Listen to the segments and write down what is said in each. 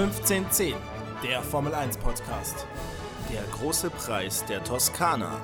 1510, der Formel 1 Podcast. Der große Preis der Toskana.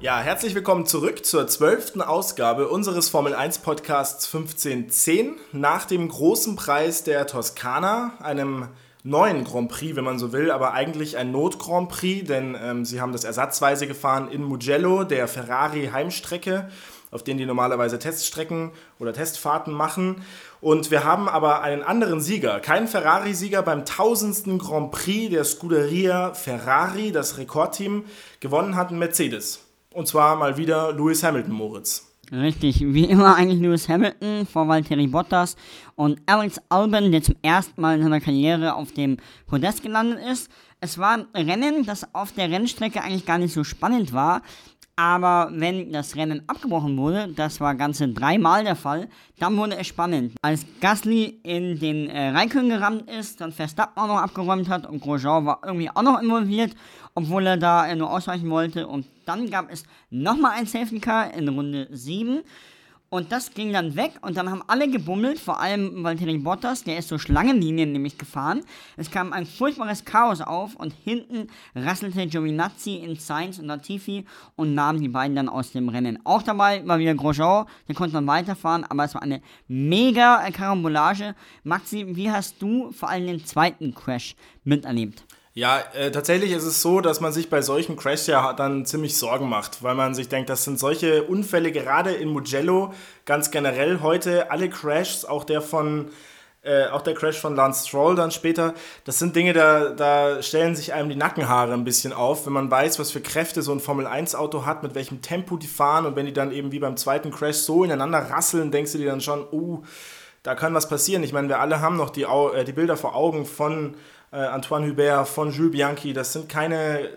Ja, herzlich willkommen zurück zur zwölften Ausgabe unseres Formel 1 Podcasts 1510 nach dem großen Preis der Toskana, einem neuen Grand Prix, wenn man so will, aber eigentlich ein Not-Grand Prix, denn ähm, sie haben das ersatzweise gefahren in Mugello, der Ferrari Heimstrecke, auf denen die normalerweise Teststrecken oder Testfahrten machen. Und wir haben aber einen anderen Sieger, keinen Ferrari-Sieger beim tausendsten Grand Prix der Scuderia Ferrari, das Rekordteam, gewonnen hat ein Mercedes. Und zwar mal wieder Lewis Hamilton, Moritz. Richtig, wie immer eigentlich Lewis Hamilton vor Valtteri Bottas und Alex Albon, der zum ersten Mal in seiner Karriere auf dem Podest gelandet ist. Es war ein Rennen, das auf der Rennstrecke eigentlich gar nicht so spannend war, aber wenn das Rennen abgebrochen wurde, das war ganze dreimal der Fall, dann wurde es spannend. Als Gasly in den äh, Raikön gerammt ist, dann Verstappen auch noch abgeräumt hat und Grosjean war irgendwie auch noch involviert, obwohl er da äh, nur ausweichen wollte. Und dann gab es nochmal ein Safety Car in Runde 7. Und das ging dann weg und dann haben alle gebummelt, vor allem Valtteri Bottas, der ist so Schlangenlinien nämlich gefahren. Es kam ein furchtbares Chaos auf und hinten rasselte Giovinazzi in Sainz und Latifi und nahm die beiden dann aus dem Rennen. Auch dabei war wieder Grosjean, der konnte dann weiterfahren, aber es war eine mega Karambolage. Maxi, wie hast du vor allem den zweiten Crash miterlebt? Ja, äh, tatsächlich ist es so, dass man sich bei solchen Crashs ja dann ziemlich Sorgen macht, weil man sich denkt, das sind solche Unfälle gerade in Mugello ganz generell heute, alle Crashs, auch der von äh, auch der Crash von Lance Stroll dann später, das sind Dinge, da, da stellen sich einem die Nackenhaare ein bisschen auf, wenn man weiß, was für Kräfte so ein Formel-1-Auto hat, mit welchem Tempo die fahren und wenn die dann eben wie beim zweiten Crash so ineinander rasseln, denkst du dir dann schon, uh, da kann was passieren. Ich meine, wir alle haben noch die, äh, die Bilder vor Augen von äh, Antoine Hubert, von Jules Bianchi. Das sind keine.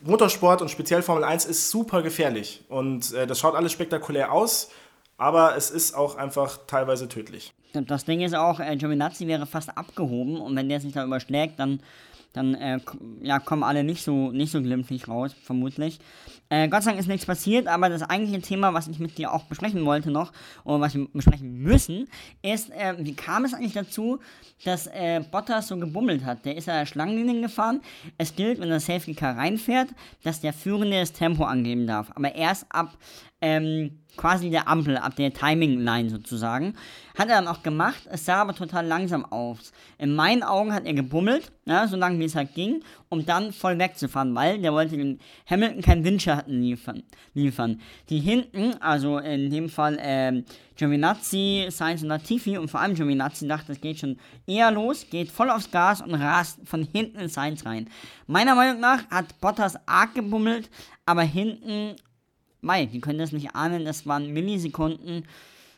Motorsport und speziell Formel 1 ist super gefährlich. Und äh, das schaut alles spektakulär aus, aber es ist auch einfach teilweise tödlich. Das Ding ist auch, äh, Giovinazzi wäre fast abgehoben und wenn der sich da überschlägt, dann dann äh, ja, kommen alle nicht so, nicht so glimpflich raus, vermutlich. Äh, Gott sei Dank ist nichts passiert, aber das eigentliche Thema, was ich mit dir auch besprechen wollte noch, oder was wir besprechen müssen, ist, äh, wie kam es eigentlich dazu, dass äh, Bottas so gebummelt hat? Der ist ja Schlangenlinien gefahren. Es gilt, wenn der Safety Car reinfährt, dass der Führende das Tempo angeben darf. Aber erst ab ähm, quasi der Ampel, ab der Timing-Line sozusagen. Hat er dann auch gemacht, es sah aber total langsam aus. In meinen Augen hat er gebummelt, ja, so lange wie es halt ging, um dann voll wegzufahren, weil der wollte den Hamilton keinen Windschatten liefern. liefern. Die hinten, also in dem Fall ähm, Giovinazzi, Sainz und Latifi und vor allem Giovinazzi dachte, es geht schon eher los, geht voll aufs Gas und rast von hinten in Sainz rein. Meiner Meinung nach hat Bottas arg gebummelt, aber hinten Mai, die können das nicht ahnen, das waren Millisekunden.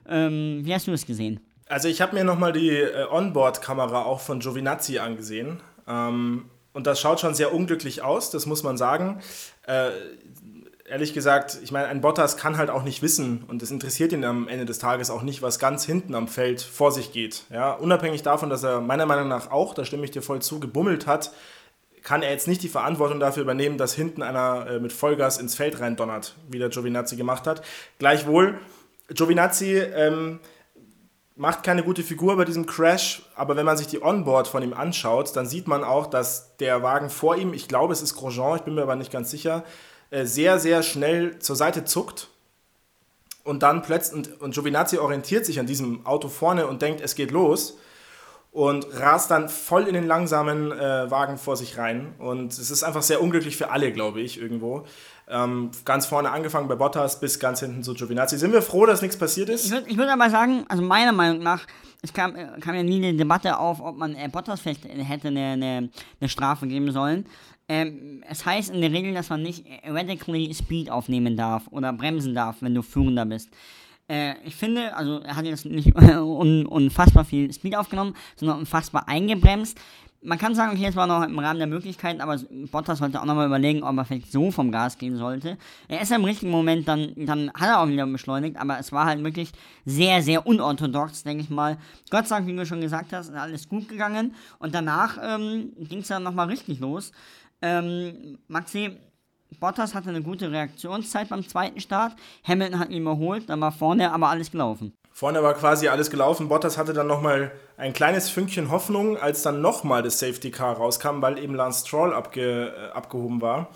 Ähm, wie hast du es gesehen? Also ich habe mir nochmal die äh, Onboard-Kamera auch von Giovinazzi angesehen. Ähm, und das schaut schon sehr unglücklich aus, das muss man sagen. Äh, ehrlich gesagt, ich meine, ein Bottas kann halt auch nicht wissen und es interessiert ihn am Ende des Tages auch nicht, was ganz hinten am Feld vor sich geht. Ja, unabhängig davon, dass er meiner Meinung nach auch, da stimme ich dir voll zu, gebummelt hat, kann er jetzt nicht die Verantwortung dafür übernehmen, dass hinten einer äh, mit Vollgas ins Feld rein donnert, wie der Giovinazzi gemacht hat. Gleichwohl, Giovinazzi ähm, macht keine gute Figur bei diesem Crash, aber wenn man sich die Onboard von ihm anschaut, dann sieht man auch, dass der Wagen vor ihm, ich glaube es ist Grosjean, ich bin mir aber nicht ganz sicher, äh, sehr, sehr schnell zur Seite zuckt und dann plötzlich, und, und Giovinazzi orientiert sich an diesem Auto vorne und denkt, es geht los und rast dann voll in den langsamen äh, Wagen vor sich rein. Und es ist einfach sehr unglücklich für alle, glaube ich, irgendwo. Ähm, ganz vorne angefangen bei Bottas bis ganz hinten zu Giovinazzi. Sind wir froh, dass nichts passiert ist? Ich würde würd aber sagen, also meiner Meinung nach, es kam, äh, kam ja nie eine Debatte auf, ob man äh, Bottas vielleicht hätte eine, eine, eine Strafe geben sollen. Ähm, es heißt in der Regel, dass man nicht radically Speed aufnehmen darf oder bremsen darf, wenn du Führender bist. Äh, ich finde, also er hat jetzt nicht un unfassbar viel Speed aufgenommen, sondern unfassbar eingebremst. Man kann sagen, okay, es war noch im Rahmen der Möglichkeiten, aber Bottas sollte auch nochmal überlegen, ob er vielleicht so vom Gas gehen sollte. Er ist im richtigen Moment, dann, dann hat er auch wieder beschleunigt, aber es war halt wirklich sehr, sehr unorthodox, denke ich mal. Gott sei Dank, wie du schon gesagt hast, ist alles gut gegangen und danach ähm, ging es dann nochmal richtig los. Ähm, Maxi, Bottas hatte eine gute Reaktionszeit beim zweiten Start. Hamilton hat ihn überholt, dann war vorne aber alles gelaufen. Vorne war quasi alles gelaufen. Bottas hatte dann nochmal ein kleines Fünkchen Hoffnung, als dann nochmal das Safety Car rauskam, weil eben Lance Stroll abge, äh, abgehoben war.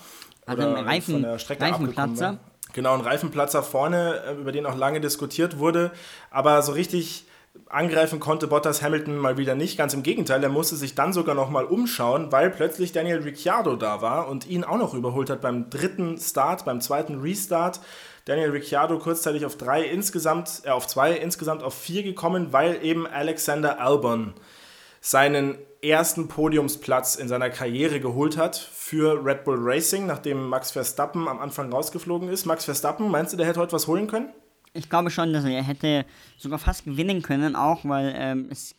Also oder ein Reifen, von der Strecke Reifenplatzer. Genau, ein Reifenplatzer vorne, äh, über den auch lange diskutiert wurde. Aber so richtig angreifen konnte Bottas Hamilton mal wieder nicht. Ganz im Gegenteil, er musste sich dann sogar noch mal umschauen, weil plötzlich Daniel Ricciardo da war und ihn auch noch überholt hat beim dritten Start, beim zweiten Restart. Daniel Ricciardo kurzzeitig auf drei insgesamt, äh, auf zwei, insgesamt auf vier gekommen, weil eben Alexander Albon seinen ersten Podiumsplatz in seiner Karriere geholt hat für Red Bull Racing, nachdem Max Verstappen am Anfang rausgeflogen ist. Max Verstappen, meinst du, der hätte heute was holen können? Ich glaube schon, dass er hätte sogar fast gewinnen können, auch weil ähm, es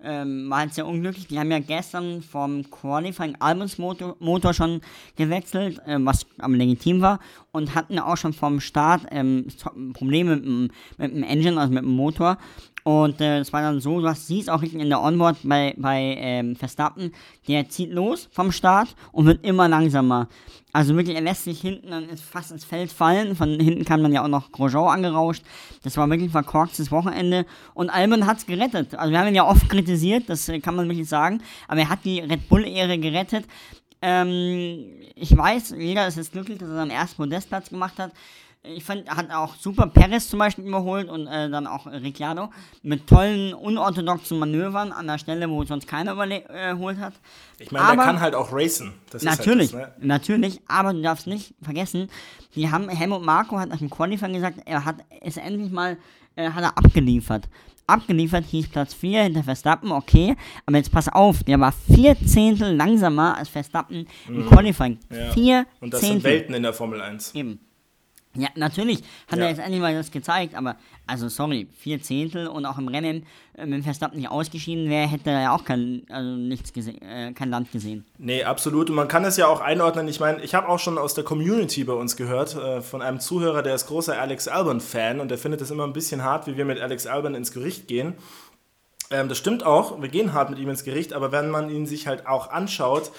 ähm, war halt sehr unglücklich. Die haben ja gestern vom Qualifying Albums Motor, Motor schon gewechselt, äh, was aber legitim war, und hatten auch schon vom Start ähm, Probleme mit mit dem Engine, also mit dem Motor. Und äh, das war dann so, du hast, siehst auch richtig in der Onboard bei, bei ähm, Verstappen, der zieht los vom Start und wird immer langsamer. Also wirklich, er lässt sich hinten dann fast ins Feld fallen. Von hinten kam dann ja auch noch Grosjean angerauscht. Das war wirklich ein verkorkstes Wochenende. Und Albon hat es gerettet. Also wir haben ihn ja oft kritisiert, das äh, kann man wirklich sagen. Aber er hat die Red Bull-Ehre gerettet. Ähm, ich weiß, jeder ist jetzt glücklich, dass er seinen ersten Podestplatz gemacht hat ich fand, hat auch super Perez zum Beispiel überholt und äh, dann auch Ricciardo mit tollen, unorthodoxen Manövern an der Stelle, wo sonst keiner überholt hat. Ich meine, der kann halt auch racen. Das natürlich, halt das, ne? natürlich, aber du darfst nicht vergessen, die haben, Helmut Marco hat nach dem Qualifying gesagt, er hat es endlich mal, äh, hat er abgeliefert. Abgeliefert hieß Platz 4 hinter Verstappen, okay, aber jetzt pass auf, der war vier Zehntel langsamer als Verstappen im mhm. Qualifying. Ja. Vier Und das Zehntel. sind Welten in der Formel 1. Eben. Ja, natürlich hat ja. er jetzt endlich mal das gezeigt, aber also sorry, vier Zehntel und auch im Rennen, äh, wenn Verstappen nicht ausgeschieden wäre, hätte er ja auch kein, also nichts gesehen, äh, kein Land gesehen. Nee, absolut. Und man kann es ja auch einordnen. Ich meine, ich habe auch schon aus der Community bei uns gehört, äh, von einem Zuhörer, der ist großer Alex Albon-Fan und der findet es immer ein bisschen hart, wie wir mit Alex Albon ins Gericht gehen. Ähm, das stimmt auch, wir gehen hart mit ihm ins Gericht, aber wenn man ihn sich halt auch anschaut,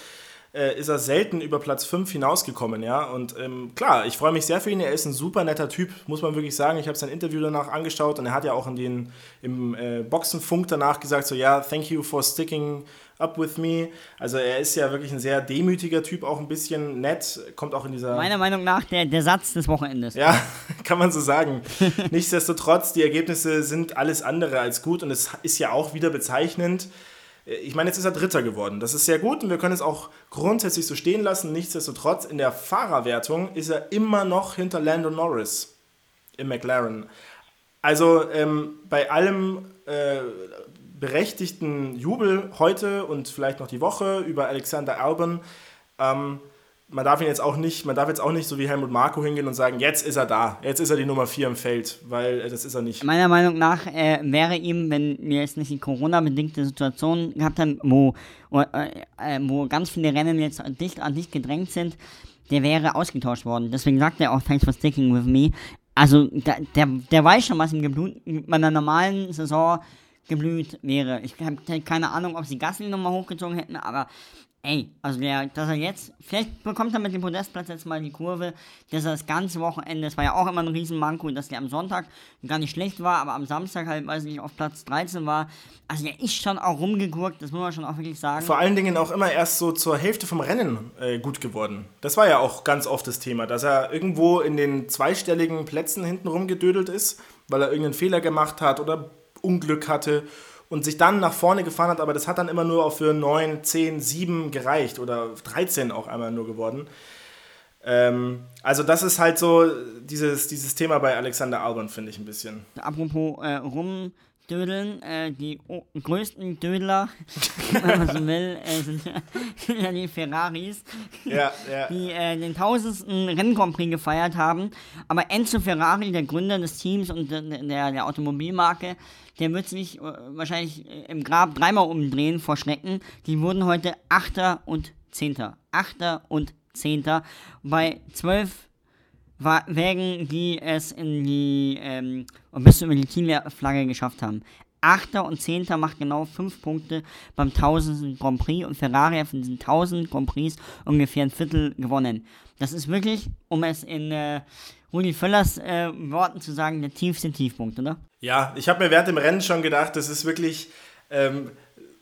äh, ist er selten über Platz 5 hinausgekommen, ja. Und ähm, klar, ich freue mich sehr für ihn. Er ist ein super netter Typ, muss man wirklich sagen. Ich habe sein Interview danach angeschaut und er hat ja auch in den, im äh, Boxenfunk danach gesagt, so ja, thank you for sticking up with me. Also er ist ja wirklich ein sehr demütiger Typ, auch ein bisschen nett, kommt auch in dieser... Meiner Meinung nach der, der Satz des Wochenendes. Ja, kann man so sagen. Nichtsdestotrotz, die Ergebnisse sind alles andere als gut und es ist ja auch wieder bezeichnend, ich meine, jetzt ist er Dritter geworden. Das ist sehr gut und wir können es auch grundsätzlich so stehen lassen. Nichtsdestotrotz, in der Fahrerwertung ist er immer noch hinter Lando Norris im McLaren. Also ähm, bei allem äh, berechtigten Jubel heute und vielleicht noch die Woche über Alexander Albon, ähm, man darf ihn jetzt auch nicht, man darf jetzt auch nicht so wie Helmut Marko hingehen und sagen, jetzt ist er da, jetzt ist er die Nummer 4 im Feld, weil äh, das ist er nicht. Meiner Meinung nach äh, wäre ihm, wenn wir jetzt nicht die Corona-bedingte Situation gehabt haben, wo, äh, äh, wo ganz viele Rennen jetzt dicht an dicht gedrängt sind, der wäre ausgetauscht worden. Deswegen sagt er auch, thanks for sticking with me. Also der, der, der weiß schon, was ihm geblut, bei einer normalen Saison geblüht wäre. Ich habe keine Ahnung, ob sie Gasly nochmal hochgezogen hätten, aber ey, also der, dass er jetzt, vielleicht bekommt er mit dem Podestplatz jetzt mal die Kurve, dass er das ganze Wochenende, das war ja auch immer ein Riesenmanko, dass der am Sonntag gar nicht schlecht war, aber am Samstag halt, weiß ich nicht, auf Platz 13 war. Also der ist schon auch rumgegurkt, das muss man schon auch wirklich sagen. Vor allen Dingen auch immer erst so zur Hälfte vom Rennen äh, gut geworden. Das war ja auch ganz oft das Thema, dass er irgendwo in den zweistelligen Plätzen hinten rumgedödelt ist, weil er irgendeinen Fehler gemacht hat oder Unglück hatte und sich dann nach vorne gefahren hat, aber das hat dann immer nur auch für 9, 10, 7 gereicht oder 13 auch einmal nur geworden. Ähm, also das ist halt so dieses, dieses Thema bei Alexander Albon, finde ich ein bisschen. Apropos äh, rum Dödeln. Äh, die größten Dödler, wenn man so will, äh, sind ja die Ferraris, ja, ja. die äh, den tausendsten Renncompris gefeiert haben. Aber Enzo Ferrari, der Gründer des Teams und der, der, der Automobilmarke, der wird sich äh, wahrscheinlich im Grab dreimal umdrehen vor Schrecken. Die wurden heute Achter und Zehnter. Achter und Zehnter bei zwölf Wägen, die es in die, ähm, bis über die Teamflagge geschafft haben. Achter und Zehnter macht genau fünf Punkte beim 1000. Grand Prix und Ferrari hat von diesen 1000 Grand Prix ungefähr ein Viertel gewonnen. Das ist wirklich, um es in äh, Rudi Völlers äh, Worten zu sagen, der tiefste Tiefpunkt, oder? Ja, ich habe mir während dem Rennen schon gedacht, das ist wirklich ähm,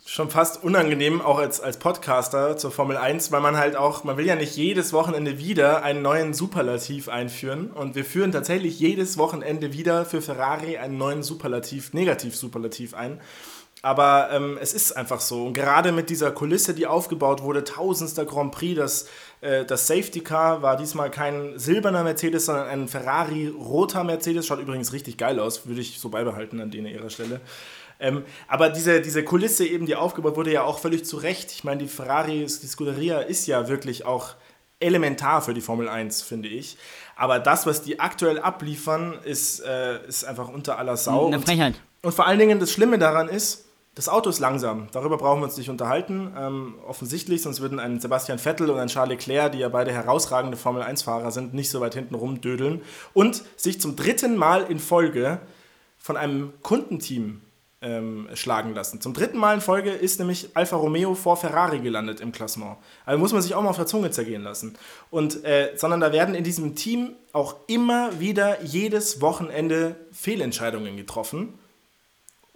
schon fast unangenehm, auch als, als Podcaster zur Formel 1, weil man halt auch, man will ja nicht jedes Wochenende wieder einen neuen Superlativ einführen. Und wir führen tatsächlich jedes Wochenende wieder für Ferrari einen neuen Superlativ, Negativ-Superlativ ein. Aber ähm, es ist einfach so. Und gerade mit dieser Kulisse, die aufgebaut wurde, tausendster Grand Prix, das, äh, das Safety Car war diesmal kein silberner Mercedes, sondern ein Ferrari roter Mercedes. Schaut übrigens richtig geil aus, würde ich so beibehalten an denen ihrer Stelle. Ähm, aber diese, diese Kulisse eben, die aufgebaut wurde, ja auch völlig zu Recht. Ich meine, die Ferrari, die Scuderia ist ja wirklich auch elementar für die Formel 1, finde ich. Aber das, was die aktuell abliefern, ist, äh, ist einfach unter aller Sau. Eine Frechheit. Und, und vor allen Dingen das Schlimme daran ist, das Auto ist langsam. Darüber brauchen wir uns nicht unterhalten. Ähm, offensichtlich, sonst würden ein Sebastian Vettel und ein Charles Leclerc, die ja beide herausragende Formel 1-Fahrer sind, nicht so weit hinten rumdödeln und sich zum dritten Mal in Folge von einem Kundenteam ähm, schlagen lassen. Zum dritten Mal in Folge ist nämlich Alfa Romeo vor Ferrari gelandet im Klassement. Also muss man sich auch mal auf der Zunge zergehen lassen. Und, äh, sondern da werden in diesem Team auch immer wieder jedes Wochenende Fehlentscheidungen getroffen.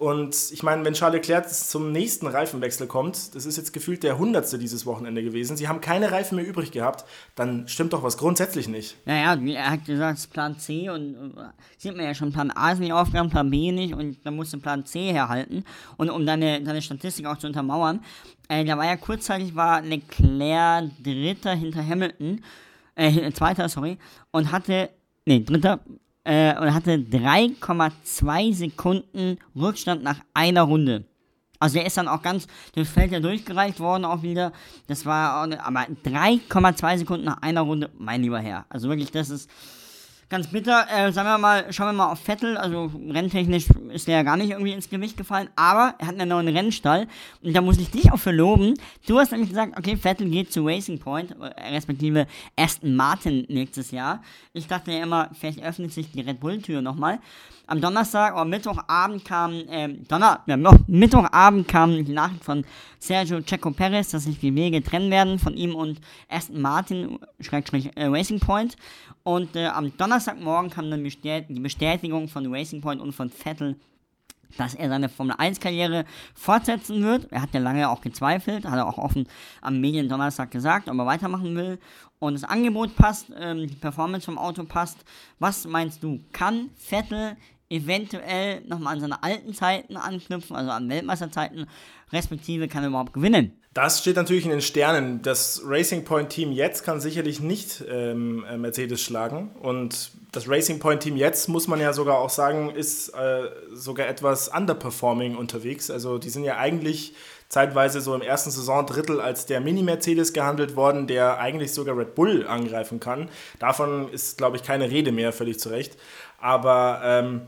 Und ich meine, wenn Charles Leclerc zum nächsten Reifenwechsel kommt, das ist jetzt gefühlt der hundertste dieses Wochenende gewesen, sie haben keine Reifen mehr übrig gehabt, dann stimmt doch was grundsätzlich nicht. Naja, er hat gesagt, Plan C und äh, sieht man ja schon, Plan A ist nicht aufgegangen, Plan B nicht und dann musste Plan C herhalten. Und um deine, deine Statistik auch zu untermauern, äh, da war ja kurzzeitig war Leclerc Dritter hinter Hamilton, äh, Zweiter, sorry, und hatte, nee, Dritter, äh, und hatte 3,2 Sekunden Rückstand nach einer Runde. Also der ist dann auch ganz durchs Feld ja durchgereicht worden auch wieder. Das war, aber 3,2 Sekunden nach einer Runde, mein lieber Herr. Also wirklich, das ist ganz bitter. Äh, sagen wir mal, schauen wir mal auf Vettel. Also renntechnisch ist der ja gar nicht irgendwie ins Gewicht gefallen, aber er hat einen neuen Rennstall. Und da muss ich dich auch für loben. Du hast nämlich gesagt, okay, Vettel geht zu Racing Point, äh, respektive Aston Martin nächstes Jahr. Ich dachte ja immer, vielleicht öffnet sich die Red Bull-Tür nochmal. Am Donnerstag oder Mittwochabend kam, äh, Donner, ja, Mittwochabend kam die Nachricht von Sergio Checo Perez, dass sich die Wege trennen werden von ihm und Aston Martin, Schrägstrich äh, Racing Point. Und äh, am Donnerstagmorgen kam dann die Bestätigung von Racing Point und von Vettel, dass er seine Formel 1-Karriere fortsetzen wird. Er hat ja lange auch gezweifelt, hat er auch offen am Medien Donnerstag gesagt, ob er weitermachen will. Und das Angebot passt, ähm, die Performance vom Auto passt. Was meinst du? Kann Vettel eventuell nochmal an seine alten Zeiten anknüpfen, also an Weltmeisterzeiten, respektive kann er überhaupt gewinnen? Das steht natürlich in den Sternen. Das Racing Point Team jetzt kann sicherlich nicht ähm, äh, Mercedes schlagen. Und das Racing Point Team jetzt, muss man ja sogar auch sagen, ist äh, sogar etwas underperforming unterwegs. Also die sind ja eigentlich zeitweise so im ersten Saisondrittel als der Mini-Mercedes gehandelt worden, der eigentlich sogar Red Bull angreifen kann. Davon ist, glaube ich, keine Rede mehr, völlig zu Recht. Aber ähm,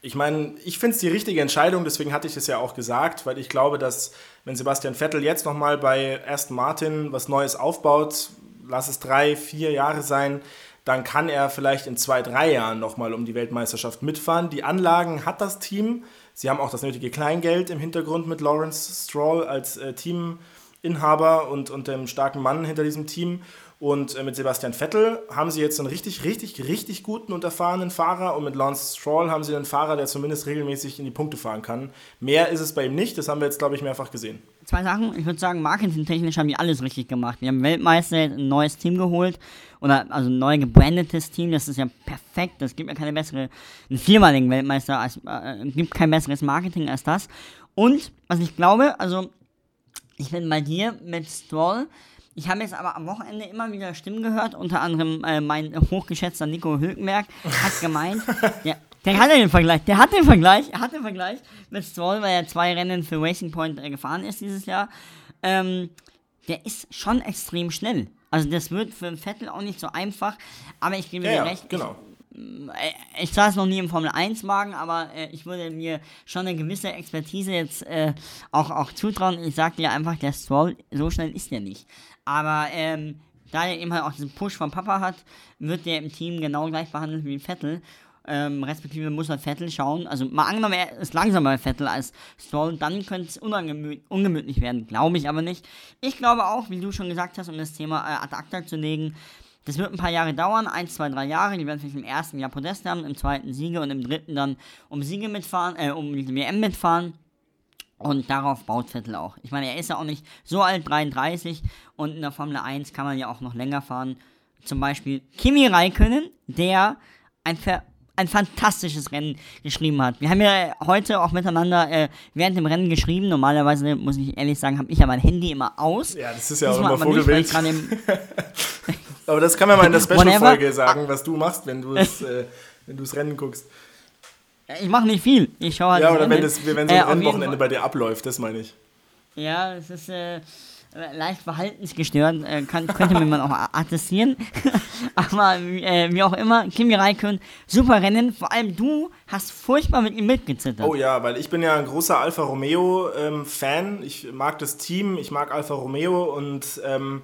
ich meine, ich finde es die richtige Entscheidung, deswegen hatte ich es ja auch gesagt, weil ich glaube, dass wenn Sebastian Vettel jetzt nochmal bei Aston Martin was Neues aufbaut, lass es drei, vier Jahre sein, dann kann er vielleicht in zwei, drei Jahren nochmal um die Weltmeisterschaft mitfahren. Die Anlagen hat das Team. Sie haben auch das nötige Kleingeld im Hintergrund mit Lawrence Stroll als äh, Teaminhaber und, und dem starken Mann hinter diesem Team. Und äh, mit Sebastian Vettel haben sie jetzt einen richtig, richtig, richtig guten und erfahrenen Fahrer. Und mit Lance Stroll haben sie einen Fahrer, der zumindest regelmäßig in die Punkte fahren kann. Mehr ist es bei ihm nicht. Das haben wir jetzt, glaube ich, mehrfach gesehen. Zwei Sachen. Ich würde sagen, marketingtechnisch haben die alles richtig gemacht. Die haben Weltmeister ein neues Team geholt. Oder also ein neu gebrandetes Team. Das ist ja perfekt. Das gibt ja keine bessere, einen viermaligen Weltmeister. Als, äh, gibt kein besseres Marketing als das. Und was ich glaube, also ich bin bei dir mit Stroll ich habe jetzt aber am Wochenende immer wieder Stimmen gehört, unter anderem äh, mein hochgeschätzter Nico Hülkenberg hat gemeint, der, der hat den Vergleich, der hat den Vergleich, er hat den Vergleich mit Stroll, weil er zwei Rennen für Racing Point äh, gefahren ist dieses Jahr. Ähm, der ist schon extrem schnell. Also das wird für einen Vettel auch nicht so einfach, aber ich gebe ja, dir recht. Genau. Ich, ich saß noch nie im Formel 1-Wagen, aber äh, ich würde mir schon eine gewisse Expertise jetzt äh, auch, auch zutrauen. Ich sage dir einfach, der Stroll, so schnell ist der nicht. Aber ähm, da er eben halt auch diesen Push vom Papa hat, wird der im Team genau gleich behandelt wie Vettel. ähm, respektive muss halt Vettel schauen. Also mal angenommen, er ist langsamer Vettel als Stroll, dann könnte es ungemütlich werden. Glaube ich aber nicht. Ich glaube auch, wie du schon gesagt hast, um das Thema äh, ad acta zu legen, das wird ein paar Jahre dauern, ein, zwei, drei Jahre. Die werden vielleicht im ersten Jahr Podest haben, im zweiten Siege und im dritten dann um Siege mitfahren, äh, um die WM mitfahren. Und darauf baut Vettel auch. Ich meine, er ist ja auch nicht so alt, 33. Und in der Formel 1 kann man ja auch noch länger fahren. Zum Beispiel Kimi Räikkönen, der ein, Ver ein fantastisches Rennen geschrieben hat. Wir haben ja heute auch miteinander äh, während dem Rennen geschrieben. Normalerweise, muss ich ehrlich sagen, habe ich ja mein Handy immer aus. Ja, das ist ja Diesmal auch immer Vogelwild. Aber das kann man mal in der Special-Folge sagen, was du machst, wenn du es äh, wenn Rennen guckst. Ich mache nicht viel. Ich schaue halt Ja, oder wenn, das, wenn so ein äh, Rennwochenende bei dir abläuft, das meine ich. Ja, es ist äh, leicht verhaltensgestört, äh, kann, könnte man auch attestieren. Aber äh, wie auch immer, Kimi Räikkönen, super Rennen. Vor allem du hast furchtbar mit ihm mitgezittert. Oh ja, weil ich bin ja ein großer Alfa Romeo-Fan. Ähm, ich mag das Team, ich mag Alfa Romeo und... Ähm,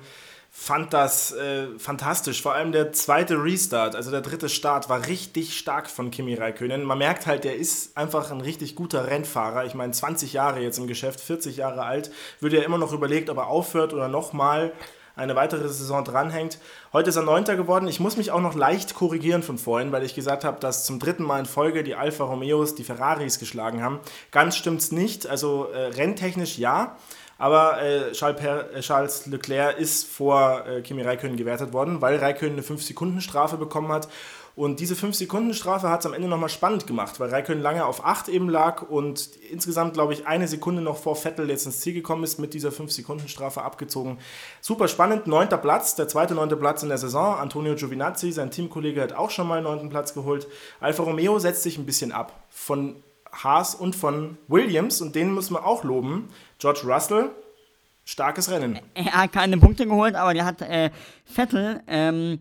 fand das äh, fantastisch. Vor allem der zweite Restart, also der dritte Start, war richtig stark von Kimi Räikkönen. Man merkt halt, der ist einfach ein richtig guter Rennfahrer. Ich meine, 20 Jahre jetzt im Geschäft, 40 Jahre alt, würde er immer noch überlegt, ob er aufhört oder nochmal eine weitere Saison dranhängt. Heute ist er Neunter geworden. Ich muss mich auch noch leicht korrigieren von vorhin, weil ich gesagt habe, dass zum dritten Mal in Folge die Alfa Romeos die Ferraris geschlagen haben. Ganz stimmt's nicht. Also äh, renntechnisch ja. Aber äh, äh, Charles, Leclerc ist vor äh, Kimi Räikkönen gewertet worden, weil Räikkönen eine 5-Sekunden-Strafe bekommen hat. Und diese 5-Sekunden-Strafe hat es am Ende nochmal spannend gemacht, weil Räikkönen lange auf 8 eben lag und insgesamt, glaube ich, eine Sekunde noch vor Vettel jetzt ins Ziel gekommen ist, mit dieser 5-Sekunden-Strafe abgezogen. Super spannend, neunter Platz, der zweite neunte Platz in der Saison. Antonio Giovinazzi, sein Teamkollege, hat auch schon mal einen neunten Platz geholt. Alfa Romeo setzt sich ein bisschen ab von Haas und von Williams und den muss man auch loben. George Russell, starkes Rennen. Er hat keine Punkte geholt, aber der hat äh, Vettel ähm,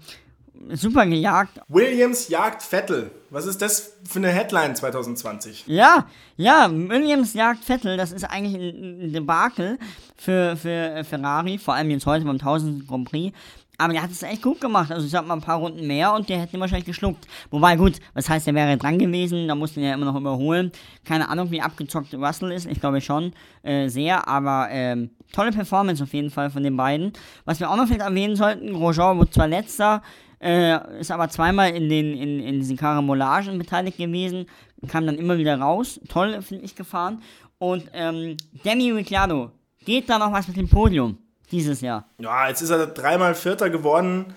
super gejagt. Williams jagt Vettel. Was ist das für eine Headline 2020? Ja, ja, Williams jagt Vettel. Das ist eigentlich ein Debakel für, für Ferrari, vor allem jetzt heute beim 1000 Grand Prix. Aber der hat es echt gut gemacht. Also ich sag mal ein paar Runden mehr und der hätte ihn wahrscheinlich geschluckt. Wobei gut, was heißt, der wäre dran gewesen, da musste ihn ja immer noch überholen. Keine Ahnung, wie abgezockt Russell ist. Ich glaube schon äh, sehr, aber ähm, tolle Performance auf jeden Fall von den beiden. Was wir auch noch vielleicht erwähnen sollten, Grosjean wurde zwar letzter, äh, ist aber zweimal in, den, in, in diesen Karamolagen beteiligt gewesen, kam dann immer wieder raus. Toll, finde ich, gefahren. Und ähm, Demi Ricciardo, geht da noch was mit dem Podium? Dieses Jahr. Ja, jetzt ist er dreimal Vierter geworden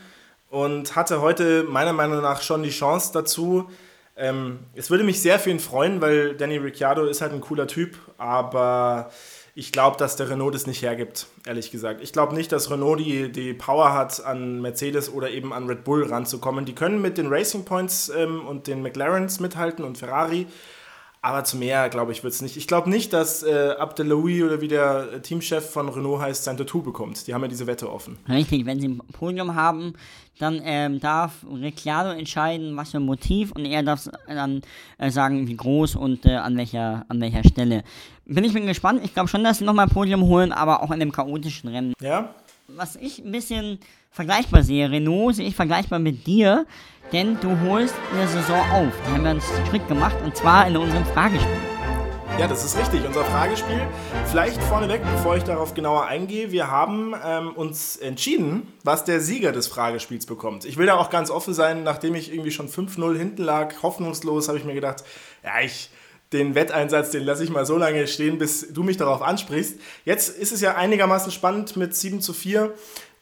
und hatte heute meiner Meinung nach schon die Chance dazu. Ähm, es würde mich sehr für ihn freuen, weil Danny Ricciardo ist halt ein cooler Typ, aber ich glaube, dass der Renault das nicht hergibt, ehrlich gesagt. Ich glaube nicht, dass Renault die, die Power hat, an Mercedes oder eben an Red Bull ranzukommen. Die können mit den Racing Points ähm, und den McLarens mithalten und Ferrari, aber zu mehr, glaube ich, wird es nicht. Ich glaube nicht, dass äh, Abdeloui oder wie der Teamchef von Renault heißt, sein Tattoo bekommt. Die haben ja diese Wette offen. Richtig, wenn sie ein Podium haben, dann ähm, darf Ricciardo entscheiden, was für ein Motiv und er darf dann äh, sagen, wie groß und äh, an, welcher, an welcher Stelle. Bin ich bin gespannt. Ich glaube schon, dass sie nochmal ein Podium holen, aber auch in dem chaotischen Rennen. Ja. Was ich ein bisschen vergleichbar sehe, Renault sehe ich vergleichbar mit dir denn du holst in der Saison auf. Da haben wir einen Schritt gemacht und zwar in unserem Fragespiel. Ja, das ist richtig, unser Fragespiel. Vielleicht vorneweg, bevor ich darauf genauer eingehe, wir haben ähm, uns entschieden, was der Sieger des Fragespiels bekommt. Ich will da auch ganz offen sein, nachdem ich irgendwie schon 5-0 hinten lag, hoffnungslos, habe ich mir gedacht, ja, ich, den Wetteinsatz, den lasse ich mal so lange stehen, bis du mich darauf ansprichst. Jetzt ist es ja einigermaßen spannend mit 7 zu 4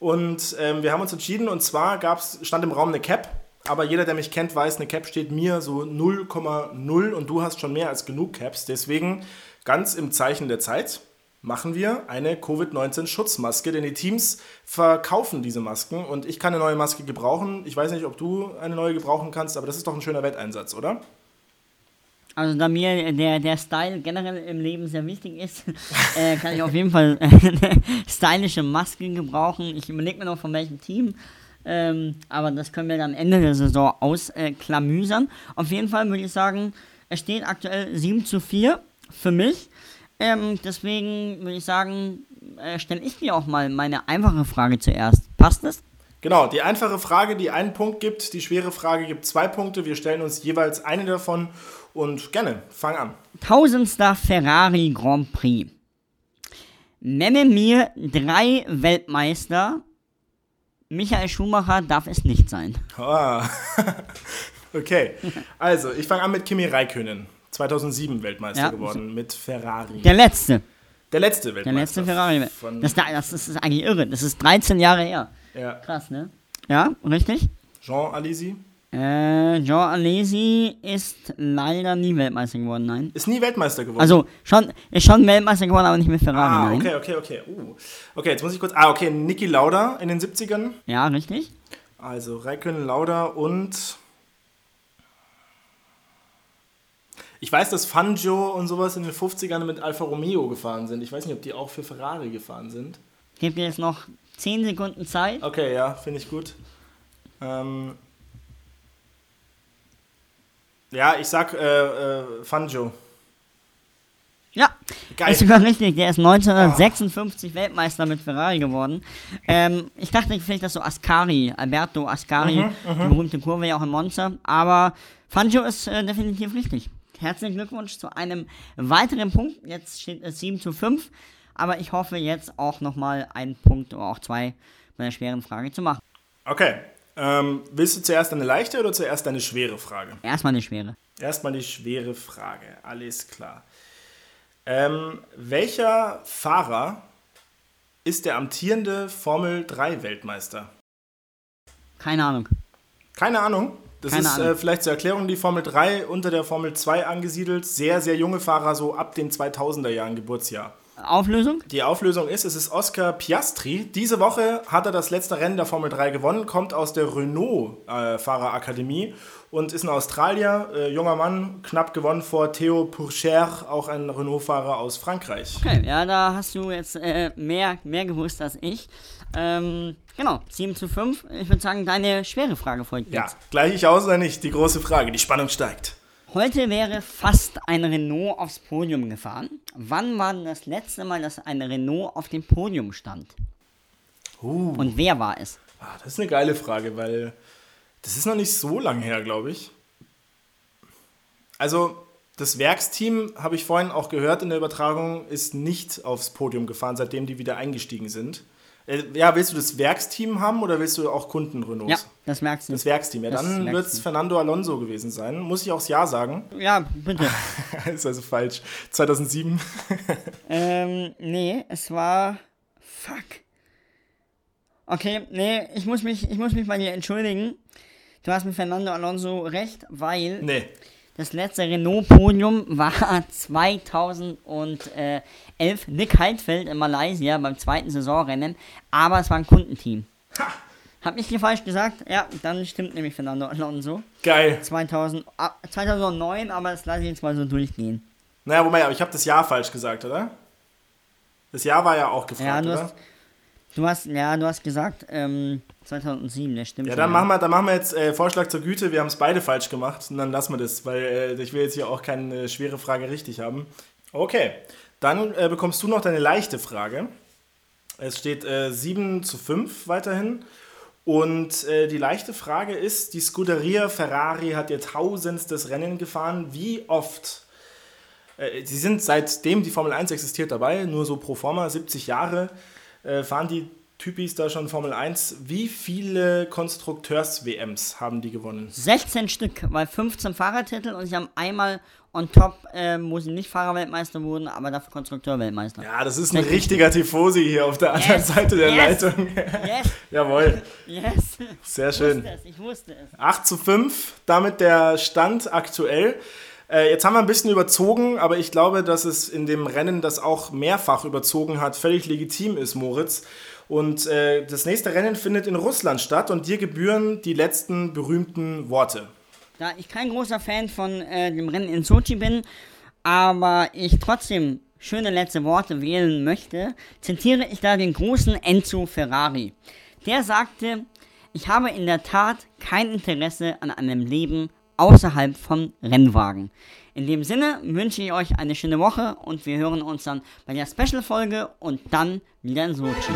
und ähm, wir haben uns entschieden und zwar gab's, stand im Raum eine Cap aber jeder, der mich kennt, weiß, eine Cap steht mir so 0,0 und du hast schon mehr als genug Caps. Deswegen ganz im Zeichen der Zeit machen wir eine Covid-19-Schutzmaske, denn die Teams verkaufen diese Masken und ich kann eine neue Maske gebrauchen. Ich weiß nicht, ob du eine neue gebrauchen kannst, aber das ist doch ein schöner Wetteinsatz, oder? Also da mir der, der Style generell im Leben sehr wichtig ist, äh, kann ich auf jeden Fall eine stylische Maske gebrauchen. Ich überlege mir noch von welchem Team. Ähm, aber das können wir dann Ende der Saison ausklamüsern. Äh, Auf jeden Fall würde ich sagen, es steht aktuell 7 zu 4 für mich. Ähm, deswegen würde ich sagen, äh, stelle ich dir auch mal meine einfache Frage zuerst. Passt das? Genau, die einfache Frage, die einen Punkt gibt, die schwere Frage gibt zwei Punkte. Wir stellen uns jeweils eine davon und gerne, fang an. Tausendster Ferrari Grand Prix. Nenne mir drei Weltmeister. Michael Schumacher darf es nicht sein. Ah. okay, also ich fange an mit Kimi Räikkönen. 2007 Weltmeister Ja. geworden mit Ferrari. Der letzte. Der letzte Der Weltmeister. letzte Ferrari. Das, das ist eigentlich irre. Das ist 13 Jahre her. ja. Krass, ne? Ja, richtig? Jean Alesi. Äh, Jean Alesi ist leider nie Weltmeister geworden, nein. Ist nie Weltmeister geworden. Also, schon, ist schon Weltmeister geworden, aber nicht mit Ferrari, ah, nein. okay, okay, okay. Uh. Okay, jetzt muss ich kurz. Ah, okay, Niki Lauda in den 70ern. Ja, richtig? Also Räikkönen, Lauda und. Ich weiß, dass Fangio und sowas in den 50ern mit Alfa Romeo gefahren sind. Ich weiß nicht, ob die auch für Ferrari gefahren sind. Gebt ihr jetzt noch 10 Sekunden Zeit? Okay, ja, finde ich gut. Ähm ja, ich sag äh, äh, Fangio. Ja, Geil. ist sogar richtig. Der ist 1956 Weltmeister mit Ferrari geworden. Ähm, ich dachte vielleicht, dass so Ascari, Alberto Ascari, Mhm, die berühmte Kurve ja auch im Monster. Aber Fangio ist äh, definitiv richtig. Herzlichen Glückwunsch zu einem weiteren Punkt. Jetzt steht es 7 zu 5. Aber ich hoffe jetzt auch nochmal einen Punkt oder auch zwei bei der schweren Frage zu machen. Okay. Ähm, willst du zuerst eine leichte oder zuerst eine schwere Frage? Erstmal eine schwere. Erstmal die schwere Frage. Alles klar. Ähm, welcher Fahrer ist der amtierende Formel 3 Weltmeister? Keine Ahnung. Keine Ahnung. Das Keine ist Ahnung. äh, vielleicht zur Erklärung die Formel 3 unter der Formel 2 angesiedelt. Sehr, sehr junge Fahrer, so ab den 2000er Jahren Geburtsjahr. Auflösung? Die Auflösung ist, es ist Oscar Piastri. Diese Woche hat er das letzte Rennen der Formel 3 gewonnen, kommt aus der Renault-Fahrerakademie und ist ein Australier, äh, junger Mann, knapp gewonnen vor Theo Pourchaire, auch ein Renault-Fahrer aus Frankreich. Okay, ja, da hast du jetzt äh, mehr, mehr gewusst als ich. Ähm, genau, 7 zu 5. Ich würde sagen, deine schwere Frage folgt Ja, jetzt. gleich ich aus oder nicht? Die große Frage, die Spannung steigt. Heute wäre fast ein Renault aufs Podium gefahren. Wann war denn das letzte Mal, dass ein Renault auf dem Podium stand? Uh, Und wer war es? ah, das ist eine geile Frage, weil das ist noch nicht so lang her, glaube ich. Also, das Werksteam, habe ich vorhin auch gehört in der Übertragung, ist nicht aufs Podium gefahren, seitdem die wieder eingestiegen sind. Äh, ja, willst du das Werksteam haben oder willst du auch Kunden Renaults? Ja, das merkst du. Das Werksteam, ja, Das dann Werksteam. wird es Fernando Alonso gewesen sein. Muss ich auch das Ja sagen? Ja, bitte. ist also falsch. 2007. ähm, nee, es war. Fuck. Okay, nee, ich muss mich, ich muss mich bei dir entschuldigen. Du hast mit Fernando Alonso recht, weil nee. Das letzte Renault-Podium war 2011 Nick Heidfeld in Malaysia beim zweiten Saisonrennen, aber es war ein Kundenteam. Hab ich hier falsch gesagt? Ja, dann stimmt nämlich Fernando Alonso. Geil. 2000, ah, 2009, aber das lasse ich jetzt mal so durchgehen. Naja, wobei, aber ich habe das Jahr falsch gesagt, oder? Das Jahr war ja auch gefragt, Ja, du oder? hast, du hast, ja, du hast gesagt, ähm, 2007, das stimmt. Ja, dann machen wir, dann machen wir jetzt äh, Vorschlag zur Güte. Wir haben es beide falsch gemacht und dann lassen wir das, weil äh, ich will jetzt hier auch keine schwere Frage richtig haben. Okay, dann äh, bekommst du noch deine leichte Frage. Es steht äh, 7 zu 5 weiterhin. Und äh, die leichte Frage ist, die Scuderia Ferrari hat ihr tausendstes Rennen gefahren. Wie oft? Äh, sie sind seitdem die Formel 1 existiert dabei, nur so pro forma, 70 Jahre, äh, fahren die Typis da schon Formel 1. Wie viele Konstrukteurs-WMs haben die gewonnen? 16 Stück, weil 15 Fahrertitel und sie haben einmal on top, ähm, wo sie nicht Fahrerweltmeister wurden, aber dafür Konstrukteurweltmeister. Ja, das ist ein richtiger Tifosi hier auf der anderen Yes, Seite der yes. Leitung. Yes, Jawohl, yes. sehr Ich schön. wusste es, ich wusste es. 8 zu 5, damit der Stand aktuell. Äh, jetzt haben wir ein bisschen überzogen, aber ich glaube, dass es in dem Rennen, das auch mehrfach überzogen hat, völlig legitim ist, Moritz. Und äh, das nächste Rennen findet in Russland statt und dir gebühren die letzten berühmten Worte. Da ich kein großer Fan von äh, dem Rennen in Sochi bin, aber ich trotzdem schöne letzte Worte wählen möchte, zitiere ich da den großen Enzo Ferrari. Der sagte, ich habe in der Tat kein Interesse an einem Leben außerhalb von Rennwagen. In dem Sinne wünsche ich euch eine schöne Woche und wir hören uns dann bei der Special-Folge und dann wieder in Sochi.